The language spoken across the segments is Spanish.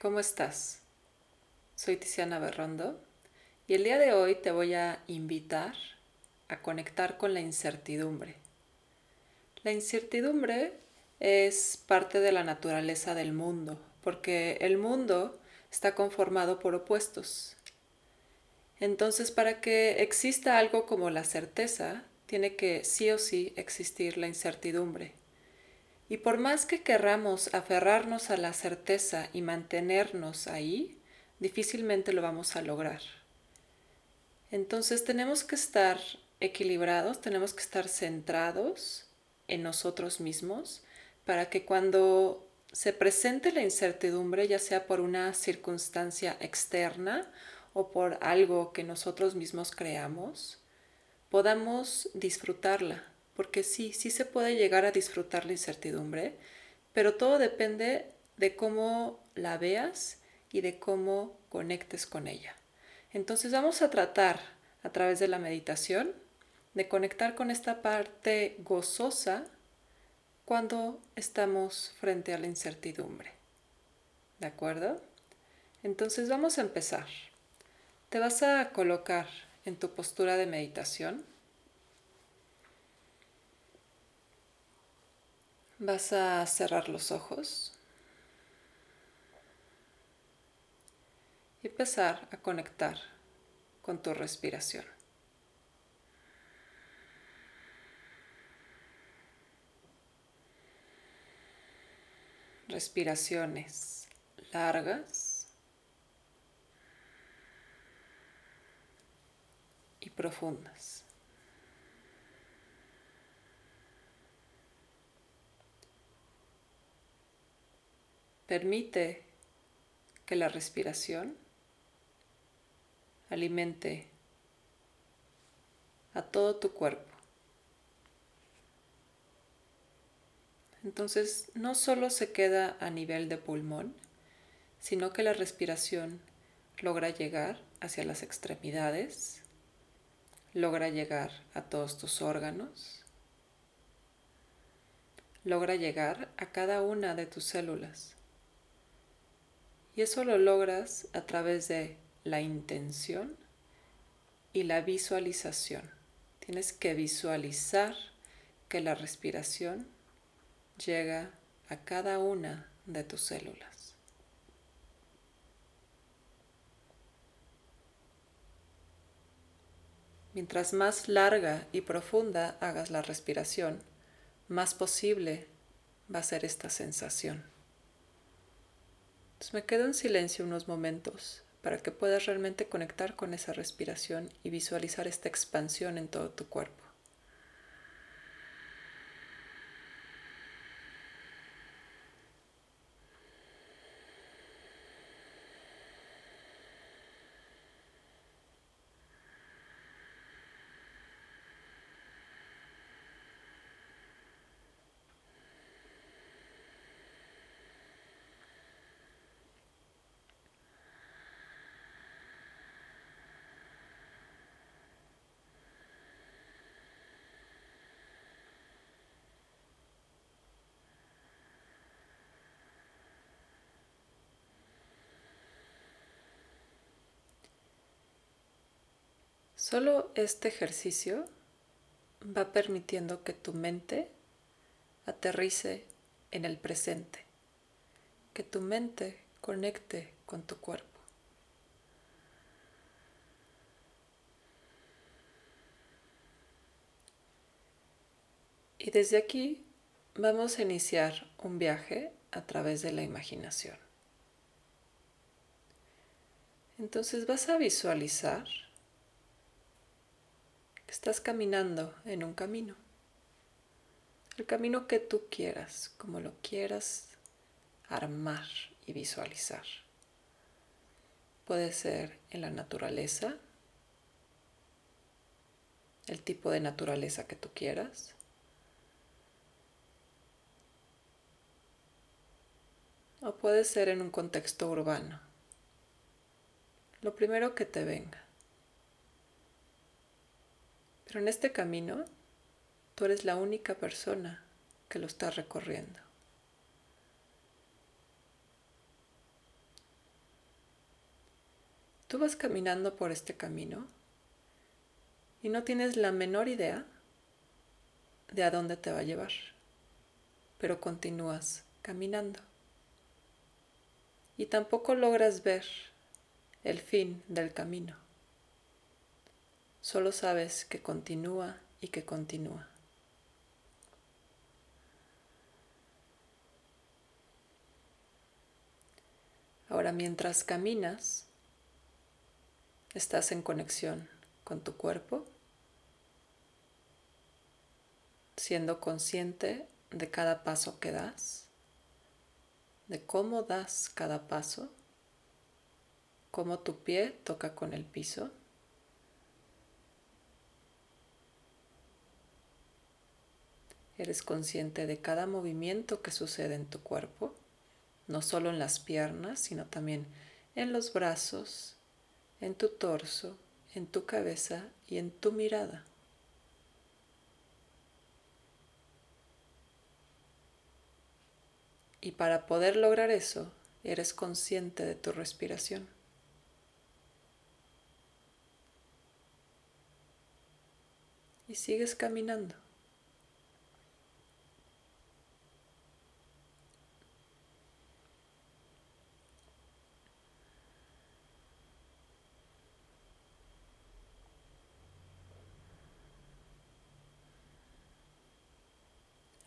¿cómo estás? Soy Tiziana Berrondo y el día de hoy te voy a invitar a conectar con la incertidumbre. La incertidumbre es parte de la naturaleza del mundo, porque el mundo está conformado por opuestos. Entonces, para que exista algo como la certeza, tiene que sí o sí existir la incertidumbre. Y por más que querramos aferrarnos a la certeza y mantenernos ahí, difícilmente lo vamos a lograr. Entonces tenemos que estar equilibrados, tenemos que estar centrados en nosotros mismos para que cuando se presente la incertidumbre, ya sea por una circunstancia externa o por algo que nosotros mismos creamos, podamos disfrutarla, porque sí, sí se puede llegar a disfrutar la incertidumbre, pero todo depende de cómo la veas y de cómo conectes con ella. Entonces vamos a tratar a través de la meditación de conectar con esta parte gozosa cuando estamos frente a la incertidumbre. ¿De acuerdo? Entonces vamos a empezar. Te vas a colocar en tu postura de meditación Vas a cerrar los ojos y empezar a conectar con tu respiración. Respiraciones largas y profundas. Permite que la respiración alimente a todo tu cuerpo. Entonces no solo se queda a nivel de pulmón, sino que la respiración logra llegar hacia las extremidades, logra llegar a todos tus órganos, logra llegar a cada una de tus células. Y eso lo logras a través de la intención y la visualización. Tienes que visualizar que la respiración llega a cada una de tus células. Mientras más larga y profunda hagas la respiración, más posible va a ser esta sensación. Me quedo en silencio unos momentos para que puedas realmente conectar con esa respiración y visualizar esta expansión en todo tu cuerpo. Solo este ejercicio va permitiendo que tu mente aterrice en el presente, que tu mente conecte con tu cuerpo. Y desde aquí vamos a iniciar un viaje a través de la imaginación. Entonces vas a visualizar estás caminando en un camino. El camino que tú quieras, como lo quieras armar y visualizar. Puede ser en la naturaleza, el tipo de naturaleza que tú quieras. O puede ser en un contexto urbano. Lo primero que te venga. Pero en este camino, tú eres la única persona que lo está recorriendo. Tú vas caminando por este camino y no tienes la menor idea de a dónde te va a llevar, pero continúas caminando. Y tampoco logras ver el fin del camino. Solo sabes que continúa y que continúa. Ahora mientras caminas, estás en conexión con tu cuerpo, siendo consciente de cada paso que das, de cómo das cada paso, cómo tu pie toca con el piso. Eres consciente de cada movimiento que sucede en tu cuerpo no solo en las piernas, sino también en los brazos, en tu torso, en tu cabeza y en tu mirada. Y para poder lograr eso, eres consciente de tu respiración. Y sigues caminando.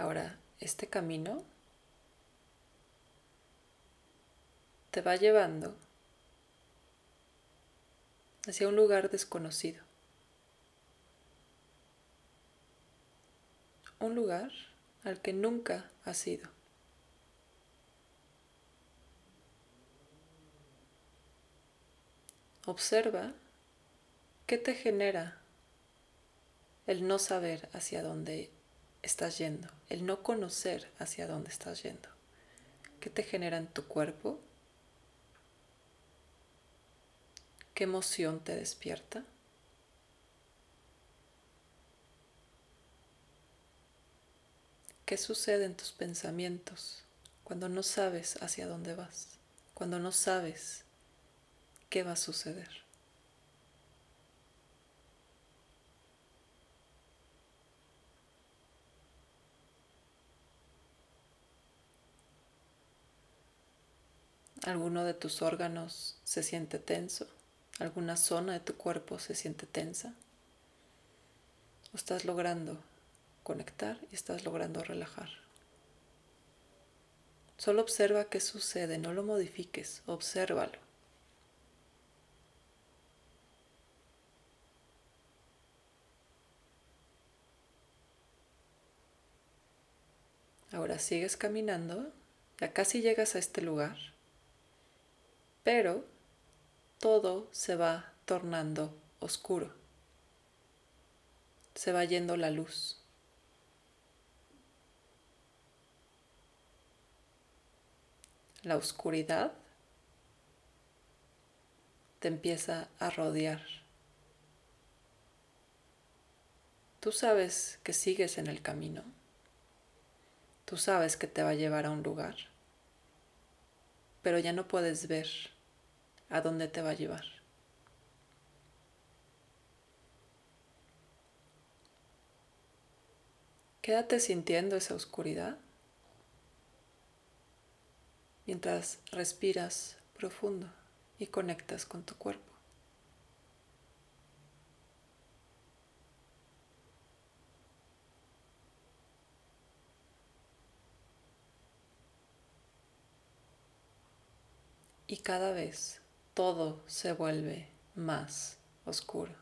Ahora, este camino te va llevando hacia un lugar desconocido. Un lugar al que nunca has ido. Observa qué te genera el no saber hacia dónde estás yendo, el no conocer hacia dónde estás yendo. ¿Qué te genera en tu cuerpo? ¿Qué emoción te despierta? ¿Qué sucede en tus pensamientos cuando no sabes hacia dónde vas? Cuando no sabes qué va a suceder. Alguno de tus órganos se siente tenso, alguna zona de tu cuerpo se siente tensa, o estás logrando conectar y estás logrando relajar. Solo observa qué sucede, no lo modifiques, obsérvalo. Ahora sigues caminando, ya casi llegas a este lugar pero todo se va tornando oscuro. Se va yendo la luz. La oscuridad te empieza a rodear. Tú sabes que sigues en el camino. Tú sabes que te va a llevar a un lugar pero ya no puedes ver a dónde te va a llevar. Quédate sintiendo esa oscuridad mientras respiras profundo y conectas con tu cuerpo. y cada vez todo se vuelve más oscuro.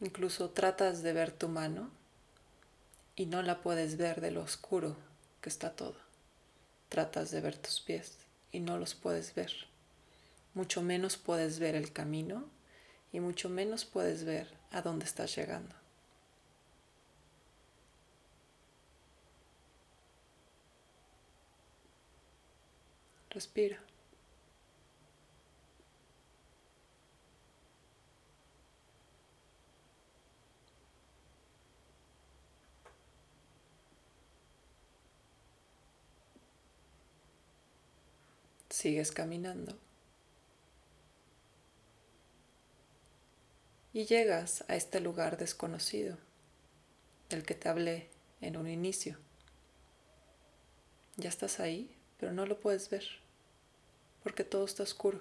Incluso tratas de ver tu mano y no la puedes ver de lo oscuro que está todo. Tratas de ver tus pies y no los puedes ver. Mucho menos puedes ver el camino y mucho menos puedes ver a dónde estás llegando. Respira. Sigues caminando. Y llegas a este lugar desconocido del que te hablé en un inicio. Ya estás ahí, pero no lo puedes ver porque todo está oscuro.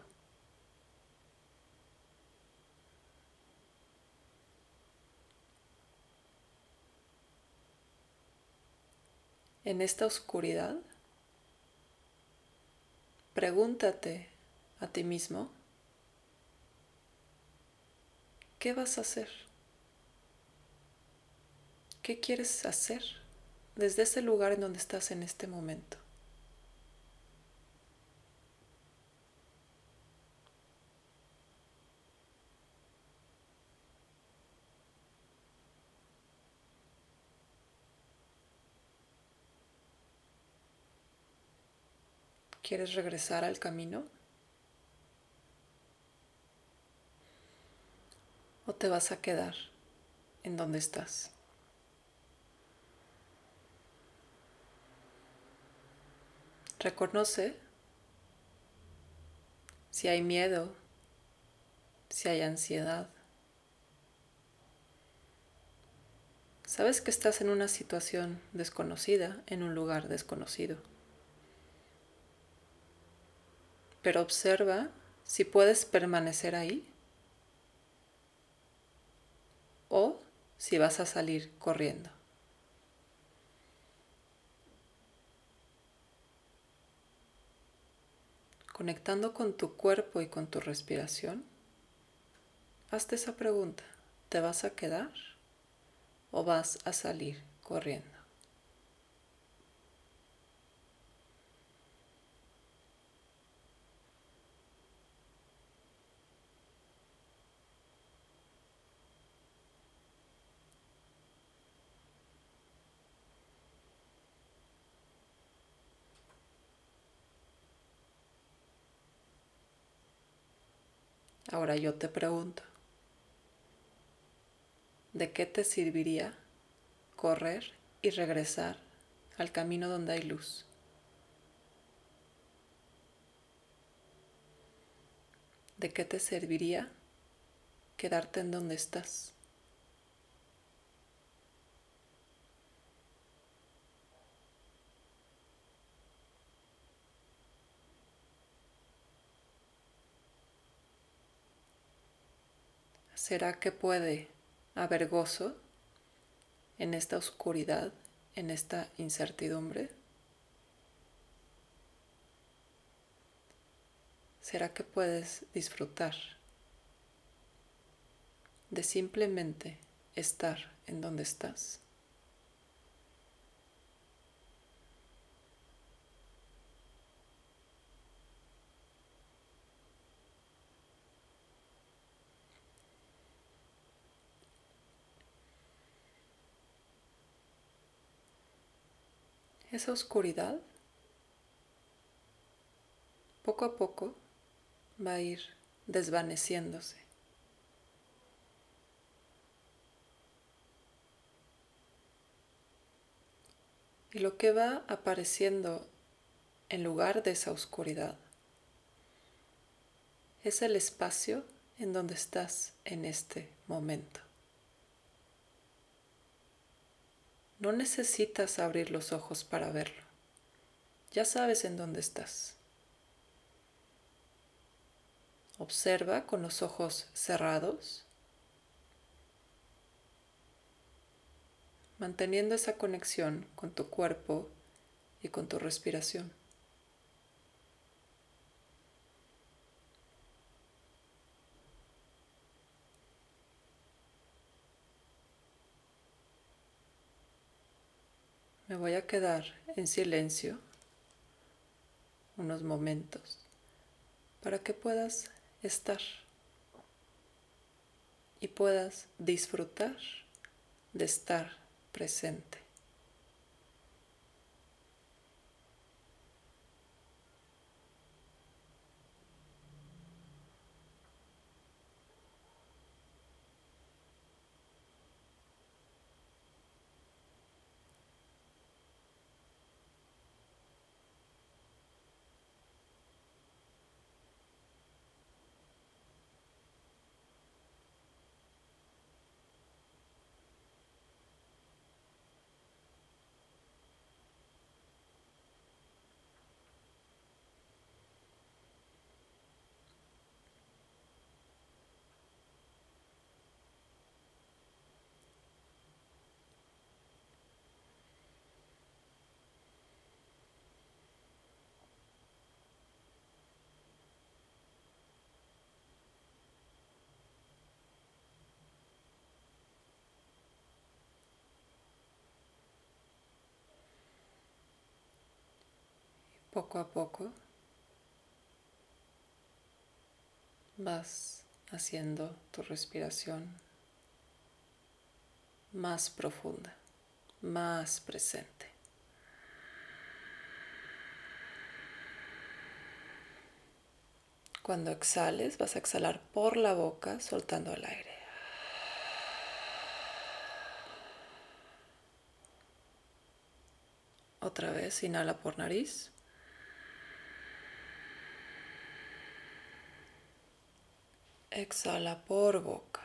En esta oscuridad, pregúntate a ti mismo, ¿qué vas a hacer? ¿Qué quieres hacer desde ese lugar en donde estás en este momento? ¿Quieres regresar al camino? ¿O te vas a quedar en donde estás? Reconoce si hay miedo, si hay ansiedad. Sabes que estás en una situación desconocida, en un lugar desconocido. Pero observa si puedes permanecer ahí o si vas a salir corriendo. Conectando con tu cuerpo y con tu respiración, hazte esa pregunta. ¿Te vas a quedar o vas a salir corriendo? Ahora yo te pregunto, ¿de qué te serviría correr y regresar al camino donde hay luz? ¿De qué te serviría quedarte en donde estás? ¿Será que puede haber gozo en esta oscuridad, en esta incertidumbre? ¿Será que puedes disfrutar de simplemente estar en donde estás? Esa oscuridad poco a poco va a ir desvaneciéndose. Y lo que va apareciendo en lugar de esa oscuridad es el espacio en donde estás en este momento. No necesitas abrir los ojos para verlo. Ya sabes en dónde estás. Observa con los ojos cerrados, manteniendo esa conexión con tu cuerpo y con tu respiración. Me voy a quedar en silencio unos momentos para que puedas estar y puedas disfrutar de estar presente. Poco a poco vas haciendo tu respiración más profunda, más presente. Cuando exhales, vas a exhalar por la boca soltando el aire. Otra vez, inhala por nariz. Exhala por boca.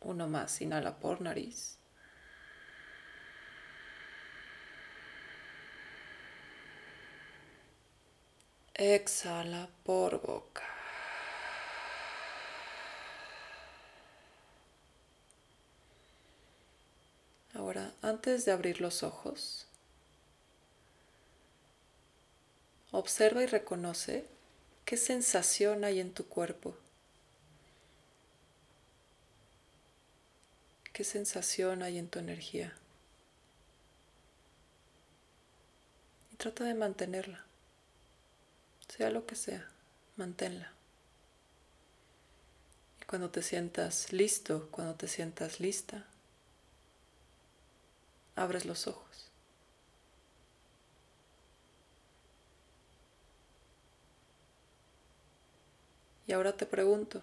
Uno más, inhala por nariz. Exhala por boca. Ahora, antes de abrir los ojos, observa y reconoce qué sensación hay en tu cuerpo. ¿Qué sensación hay en tu energía? Y trata de mantenerla sea lo que sea, manténla. Y cuando te sientas listo, cuando te sientas lista, abres los ojos. Y ahora te pregunto,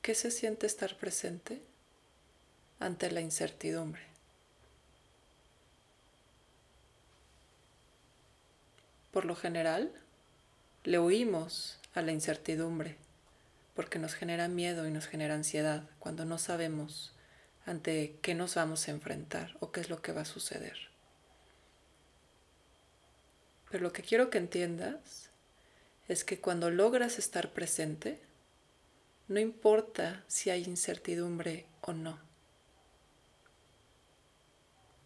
¿qué se siente estar presente ante la incertidumbre? Por lo general, le huimos a la incertidumbre porque nos genera miedo y nos genera ansiedad cuando no sabemos ante qué nos vamos a enfrentar o qué es lo que va a suceder. Pero lo que quiero que entiendas es que cuando logras estar presente, no importa si hay incertidumbre o no.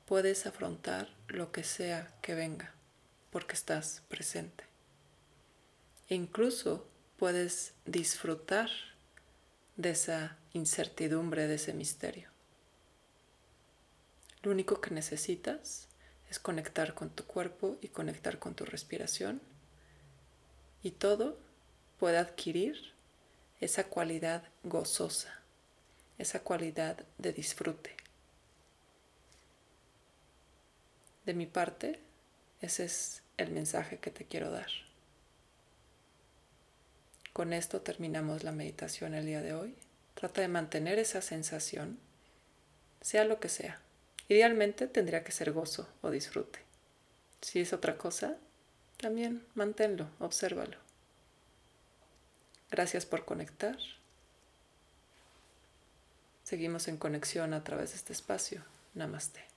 Puedes afrontar lo que sea que venga porque estás presente. E incluso puedes disfrutar de esa incertidumbre, de ese misterio. Lo único que necesitas es conectar con tu cuerpo y conectar con tu respiración y todo puede adquirir esa cualidad gozosa, esa cualidad de disfrute. De mi parte, ese es el mensaje que te quiero dar. Con esto terminamos la meditación el día de hoy. Trata de mantener esa sensación, sea lo que sea. Idealmente tendría que ser gozo o disfrute. Si es otra cosa, también manténlo, obsérvalo. Gracias por conectar. Seguimos en conexión a través de este espacio. Namaste.